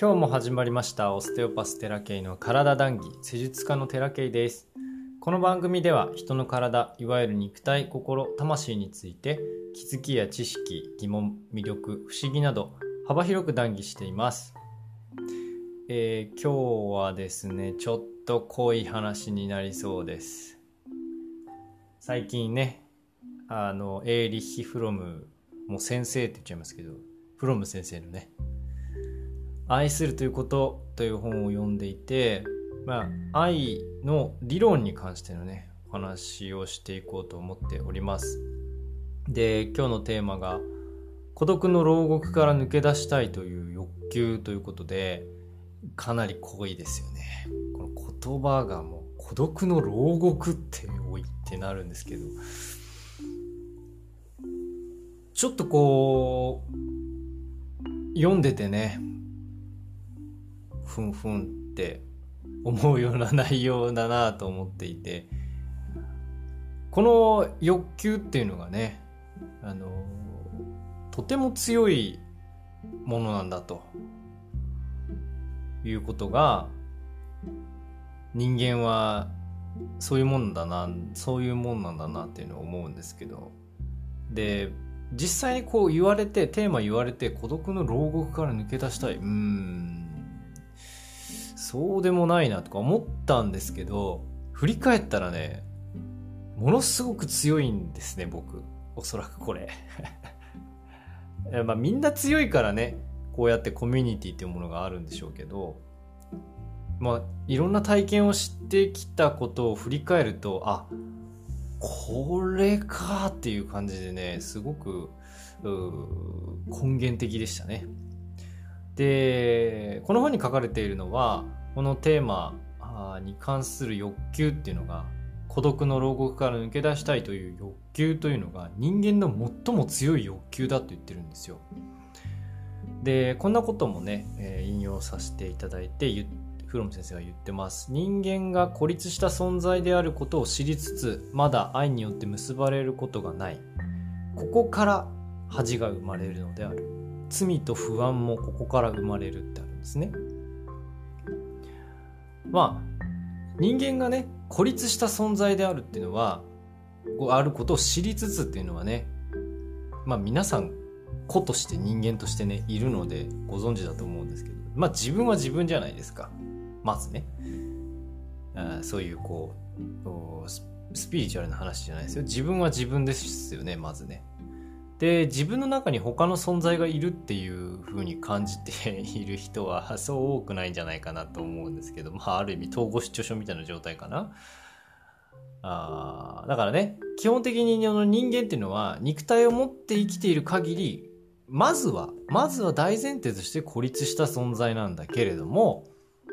今日も始まりましたオステオパステラケイの体談義施術家のテラケイです。この番組では人の体いわゆる肉体心魂について気づきや知識疑問魅力不思議など幅広く談義しています。えー、今日はですねちょっと濃い話になりそうです。最近ねあのエーリッヒ・フロムもう先生って言っちゃいますけどフロム先生のね愛するということという本を読んでいて、まあ、愛の理論に関してのね、お話をしていこうと思っております。で、今日のテーマが、孤独の牢獄から抜け出したいという欲求ということで、かなり濃いですよね。この言葉がもう、孤独の牢獄って多いってなるんですけど、ちょっとこう、読んでてね、ふんふんって思うような内容だなと思っていてこの欲求っていうのがねあのとても強いものなんだということが人間はそういうもんだなそういうもんなんだなっていうのを思うんですけど。で実際にこう言われてテーマ言われて孤独の牢獄から抜け出したい。うん。そうでもないなとか思ったんですけど、振り返ったらね、ものすごく強いんですね、僕。おそらくこれ。まあみんな強いからね、こうやってコミュニティっていうものがあるんでしょうけど、まあいろんな体験を知ってきたことを振り返ると、あ、これかっていう感じでね、すごく根源的でしたね。で、この本に書かれているのは、このテーマに関する欲求っていうのが孤独の牢獄から抜け出したいという欲求というのが人間の最も強い欲求だと言ってるんですよ。でこんなこともね、え、引用させていただいてフロム先生が言ってます人間が孤立した存在であることを知りつつまだ愛によって結ばれることがないここから恥が生まれるのである罪と不安もここから生まれるってあるんですね。まあ人間がね孤立した存在であるっていうのはあることを知りつつっていうのはねまあ皆さん子として人間としてねいるのでご存知だと思うんですけどまあ自分は自分じゃないですか。まずね。あそういうこうスピリチュアルな話じゃないですよ。自分は自分ですよねまずね。で自分の中に他の存在がいるっていう風に感じている人はそう多くないんじゃないかなと思うんですけど、まあ、ある意味統合失調症みたいな状態かな。あだからね基本的に人間っていうのは肉体を持って生きている限りまずはまずは大前提として孤立した存在なんだけれども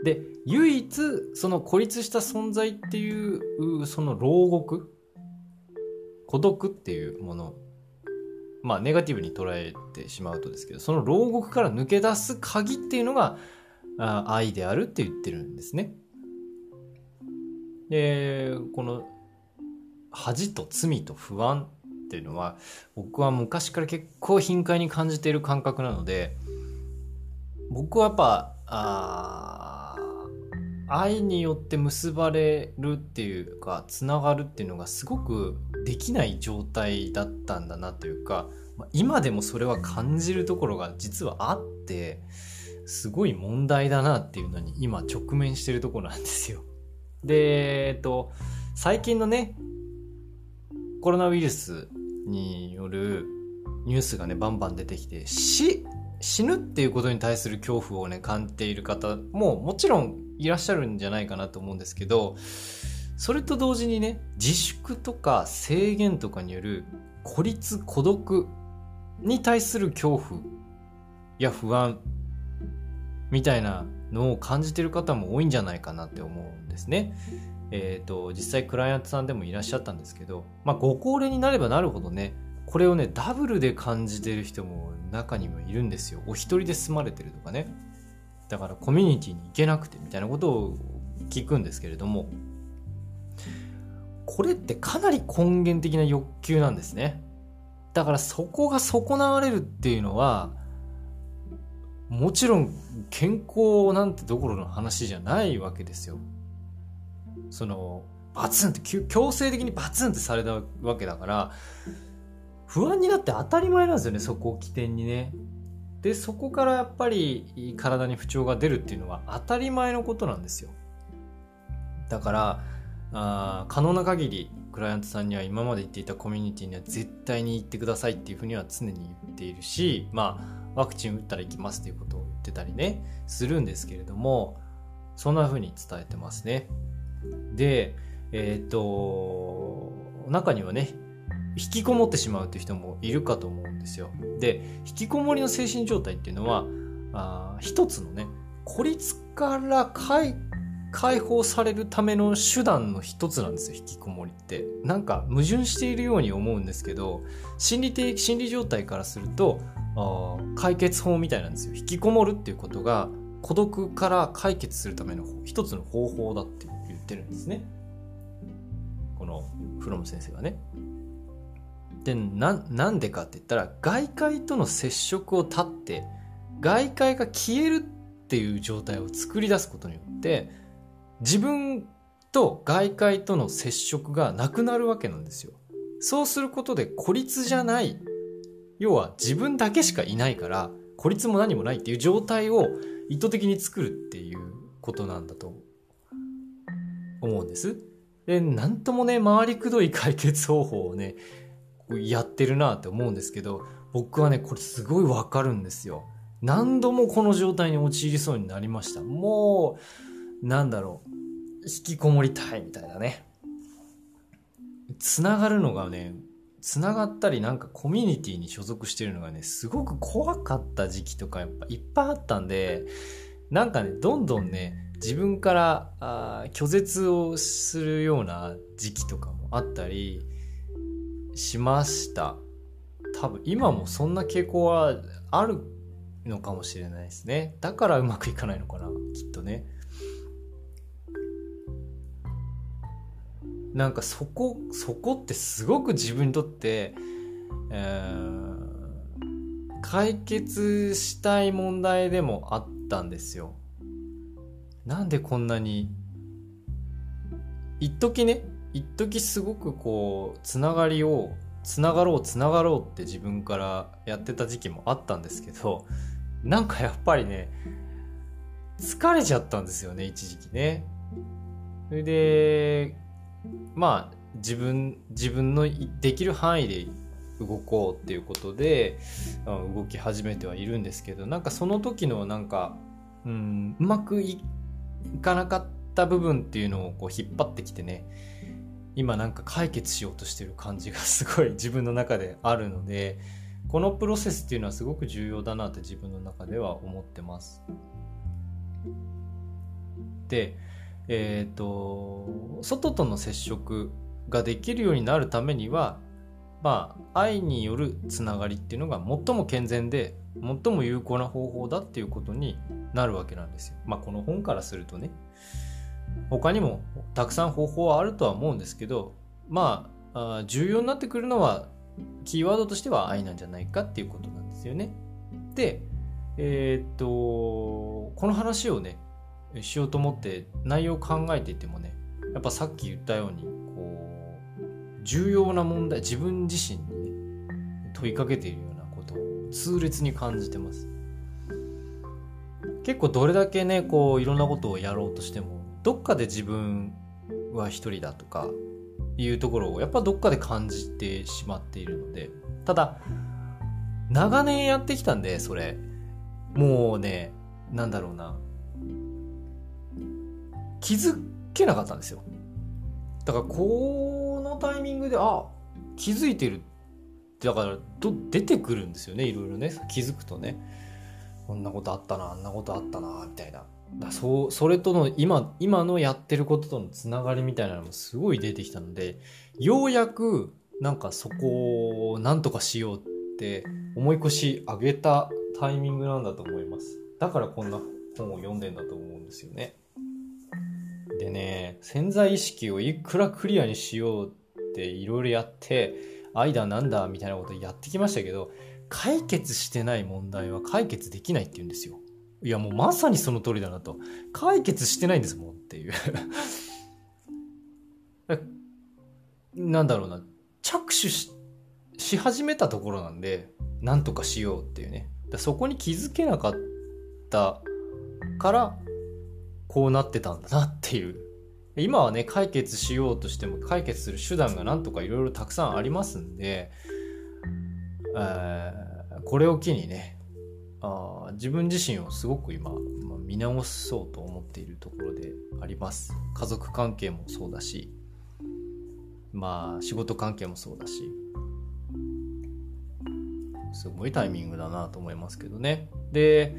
で唯一その孤立した存在っていうその牢獄孤独っていうものまあ、ネガティブに捉えてしまうとですけど、その牢獄から抜け出す鍵っていうのが、愛であるって言ってるんですね。で、この恥と罪と不安っていうのは、僕は昔から結構頻回に感じている感覚なので、僕はやっぱ、あ愛によって結ばれるっていうか、つながるっていうのがすごくできない状態だったんだなというか、今でもそれは感じるところが実はあってすごい問題だなっていうのに今直面してるところなんですよ。で、えっと、最近のねコロナウイルスによるニュースがねバンバン出てきて死死ぬっていうことに対する恐怖をね感じている方ももちろんいらっしゃるんじゃないかなと思うんですけどそれと同時にね、自粛とか制限とかによる孤立、孤独に対する恐怖や不安みたいなのを感じてる方も多いんじゃないかなって思うんですね。えっ、ー、と、実際クライアントさんでもいらっしゃったんですけど、まあご高齢になればなるほどね、これをね、ダブルで感じてる人も中にもいるんですよ。お一人で住まれてるとかね。だからコミュニティに行けなくてみたいなことを聞くんですけれども、これってかなり根源的な欲求なんですね。だからそこが損なわれるっていうのは、もちろん健康なんてどころの話じゃないわけですよ。そのバツンって強制的にバツンってされたわけだから不安になって当たり前なんですよねそこを起点にね。でそこからやっぱり体に不調が出るっていうのは当たり前のことなんですよ。だからあ可能な限りクライアントさんには今まで言っていたコミュニティには絶対に行ってくださいっていうふうには常に言っているしまあワクチン打ったら行きますっていうことを言ってたりねするんですけれどもそんなふうに伝えてますね。でえっ、ー、と中にはね引きこもってしまうっていう人もいるかと思うんですよ。で引きこもりの精神状態っていうのはあ一つのね孤立から解解放されるための手段の一つなんですよ引きこもりって。なんか矛盾しているように思うんですけど心理的心理状態からするとあ解決法みたいなんですよ。引きこもるっていうことが孤独から解決するための一つの方法だって言ってるんですね。このフロム先生がね。でなんでかって言ったら外界との接触を断って外界が消えるっていう状態を作り出すことによって自分と外界との接触がなくなるわけなんですよ。そうすることで孤立じゃない。要は自分だけしかいないから、孤立も何もないっていう状態を意図的に作るっていうことなんだと思うんです。で、なんともね、回りくどい解決方法をね、やってるなって思うんですけど、僕はね、これすごいわかるんですよ。何度もこの状態に陥りそうになりました。もう、なんだろう。引きこもりたいみたいなね。つながるのがね、つながったりなんかコミュニティに所属してるのがね、すごく怖かった時期とかやっぱいっぱいあったんで、なんかね、どんどんね、自分からあ拒絶をするような時期とかもあったりしました。多分今もそんな傾向はあるのかもしれないですね。だからうまくいかないのかな、きっとね。なんかそこそこってすごく自分にとって、えー、解決したい問題でもあったんですよ。なんでこんなに一時ね一時すごくこうつながりをつながろうつながろうって自分からやってた時期もあったんですけどなんかやっぱりね疲れちゃったんですよね一時期ね。それでまあ自分自分のできる範囲で動こうっていうことで動き始めてはいるんですけどなんかその時のなんか、うん、うまくいかなかった部分っていうのをこう引っ張ってきてね今なんか解決しようとしてる感じがすごい 自分の中であるのでこのプロセスっていうのはすごく重要だなって自分の中では思ってます。でえ、ー、と外との接触ができるようになるためにはまあ愛によるつながりっていうのが最も健全で最も有効な方法だっていうことになるわけなんですよ。まあこの本からするとね他にもたくさん方法はあるとは思うんですけどまあ重要になってくるのはキーワードとしては愛なんじゃないかっていうことなんですよね。でえー、っとこの話をねしようと思って内容を考えていてもねやっぱさっき言ったようにこう重要な問題自分自身にね問いかけているようなことを痛烈に感じてます。結構どれだけねこういろんなことをやろうとしてもどっかで自分は一人だとかいうところをやっぱどっかで感じてしまっているのでただ長年やってきたんでそれ。もうねなんだろうな。気づけなかったんですよ。だからこのタイミングであ気づいてる。だからと出てくるんですよねいろいろね。気づくとね。こんなことあったなあんなことあったなみたいな。だそうそれとの今今のやってることとのつながりみたいなのもすごい出てきたのでようやくなんかそこをなんとかしようって思い越し上げたタイミングなんだと思います。だからこんな本を読んでんだと思うんですよね。でね、潜在意識をいくらクリアにしようっていろいろやって、愛だなんだみたいなことやってきましたけど、解決してない問題は解決できないって言うんですよ。いやもうまさにその通りだなと。解決してないんですもんっていう なんだろうな。着手し始めたところなんで、なんとかしようっていうね。そこに気づけなかったから、こうなってたんだなっていう。今はね、解決しようとしても解決する手段がなんとかいろいろたくさんありますんで、えー、これを機にね、あ自分自身をすごく今、まあ、見直そうと思っているところであります。家族関係もそうだし、まあ仕事関係もそうだし、すごいタイミングだなと思いますけどね。で、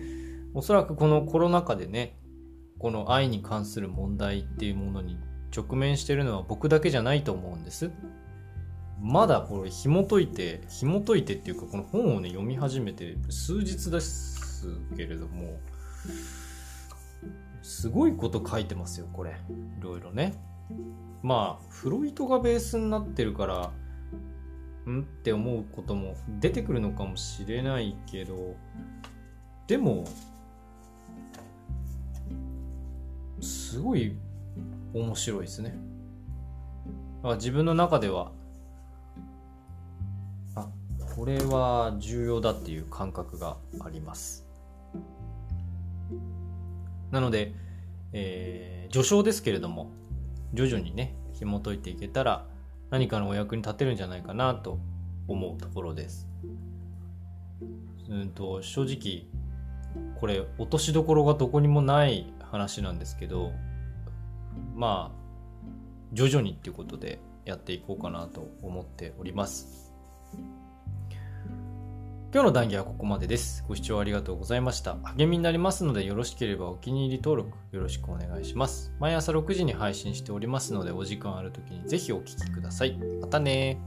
おそらくこのコロナ禍でね、この愛に関する問題っていうものに直面してるのは僕だけじゃないと思うんです。まだこれ紐解いて、紐解いてっていうかこの本をね読み始めて数日ですけれども、すごいこと書いてますよ、これ。いろいろね。まあ、フロイトがベースになってるから、んって思うことも出てくるのかもしれないけど、でも、すごい面白いですね。だ自分の中では、あ、これは重要だっていう感覚があります。なので、えー、序章ですけれども、徐々にね、紐解いていけたら、何かのお役に立てるんじゃないかなと思うところです。うんと、正直、これ、落としどころがどこにもない話なんですけど、まあ、徐々にっていうことでやっていこうかなと思っております。今日の談義はここまでです。ご視聴ありがとうございました。励みになりますのでよろしければお気に入り登録よろしくお願いします。毎朝6時に配信しておりますのでお時間ある時にぜひお聴きください。またね